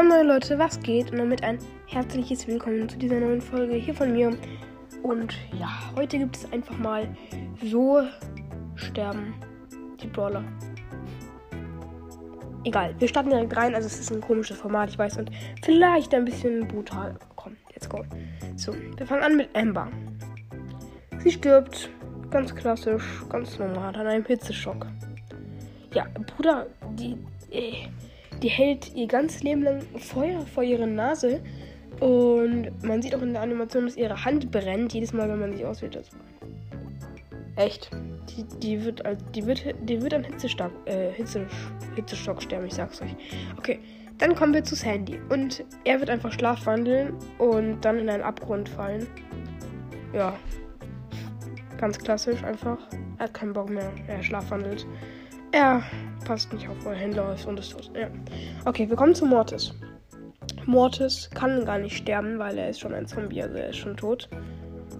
Moin Moin Leute, was geht? Und damit ein herzliches Willkommen zu dieser neuen Folge hier von mir. Und ja, heute gibt es einfach mal so sterben die Brawler. Egal, wir starten direkt rein. Also es ist ein komisches Format, ich weiß, und vielleicht ein bisschen brutal. Komm, let's go. So, wir fangen an mit Amber. Sie stirbt, ganz klassisch, ganz normal, an einem Hitzeschock. Ja, Bruder, die, äh, die hält ihr ganzes Leben lang Feuer vor ihrer Nase. Und man sieht auch in der Animation, dass ihre Hand brennt, jedes Mal, wenn man sich auswählt. Also echt. Die, die, wird, die, wird, die wird an Hitzestark, äh, Hitze, Hitzestock sterben, ich sag's euch. Okay, dann kommen wir zu Sandy. Und er wird einfach schlafwandeln und dann in einen Abgrund fallen. Ja. Ganz klassisch einfach. Er hat keinen Bock mehr. Er schlafwandelt. Er passt nicht auf, wo er hinläuft und ist tot. Ja. Okay, wir kommen zu Mortis. Mortis kann gar nicht sterben, weil er ist schon ein Zombie, also er ist schon tot.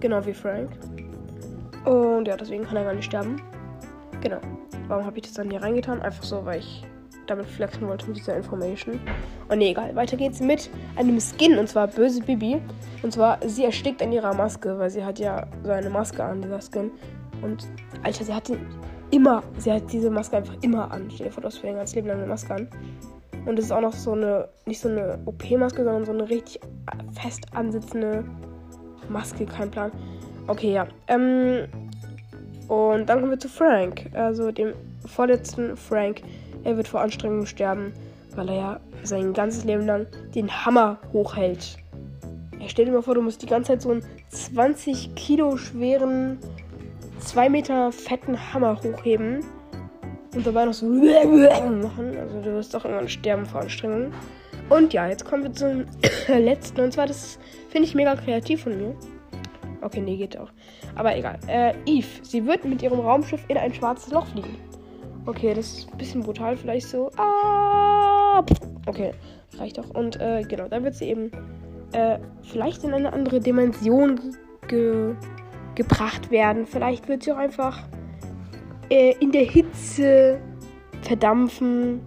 Genau wie Frank. Und ja, deswegen kann er gar nicht sterben. Genau. Warum habe ich das dann hier reingetan? Einfach so, weil ich damit flexen wollte mit dieser Information. Und nee, egal. Weiter geht's mit einem Skin, und zwar Böse Bibi. Und zwar, sie erstickt an ihrer Maske, weil sie hat ja so eine Maske an, dieser Skin. Und, Alter, sie hat den immer, sie hat diese Maske einfach immer an. Stell dir vor, du hast für dein ganzes Leben lang eine Maske an. Und es ist auch noch so eine, nicht so eine OP-Maske, sondern so eine richtig fest ansitzende Maske, kein Plan. Okay, ja. Ähm, und dann kommen wir zu Frank, also dem vorletzten Frank. Er wird vor Anstrengung sterben, weil er ja sein ganzes Leben lang den Hammer hochhält. Er stellt dir mal vor, du musst die ganze Zeit so einen 20 Kilo schweren zwei Meter fetten Hammer hochheben und dabei noch so machen. Also du wirst doch irgendwann sterben vor Anstrengung. Und ja, jetzt kommen wir zum letzten. Und zwar, das finde ich mega kreativ von mir. Okay, nee, geht auch. Aber egal. Äh, Eve, sie wird mit ihrem Raumschiff in ein schwarzes Loch fliegen. Okay, das ist ein bisschen brutal, vielleicht so. Ah, okay, reicht doch. Und äh, genau, dann wird sie eben äh, vielleicht in eine andere Dimension ge gebracht werden. Vielleicht wird sie auch einfach äh, in der Hitze verdampfen.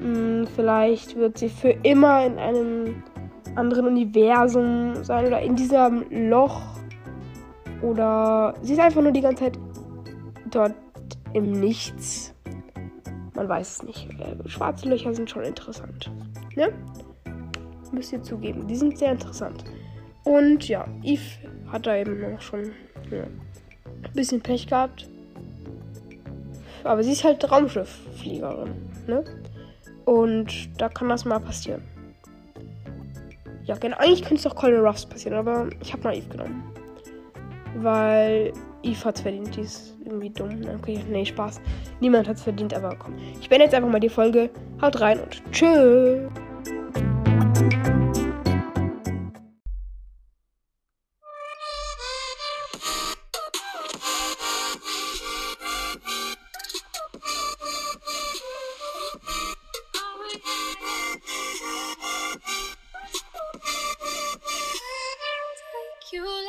Hm, vielleicht wird sie für immer in einem anderen Universum sein oder in diesem Loch. Oder sie ist einfach nur die ganze Zeit dort im Nichts. Man weiß es nicht. Äh, schwarze Löcher sind schon interessant. Ne? Müsst ihr zugeben. Die sind sehr interessant. Und ja, Eve hat da eben auch schon ja, ein bisschen Pech gehabt. Aber sie ist halt Raumschifffliegerin, ne? Und da kann das mal passieren. Ja, genau. Eigentlich könnte es auch Colin Ruffs passieren, aber ich habe mal Eve genommen. Weil Eve hat es verdient. Die ist irgendwie dumm. Okay, nee, Spaß. Niemand hat es verdient, aber komm. Ich beende jetzt einfach mal die Folge. Haut rein und tschüss. you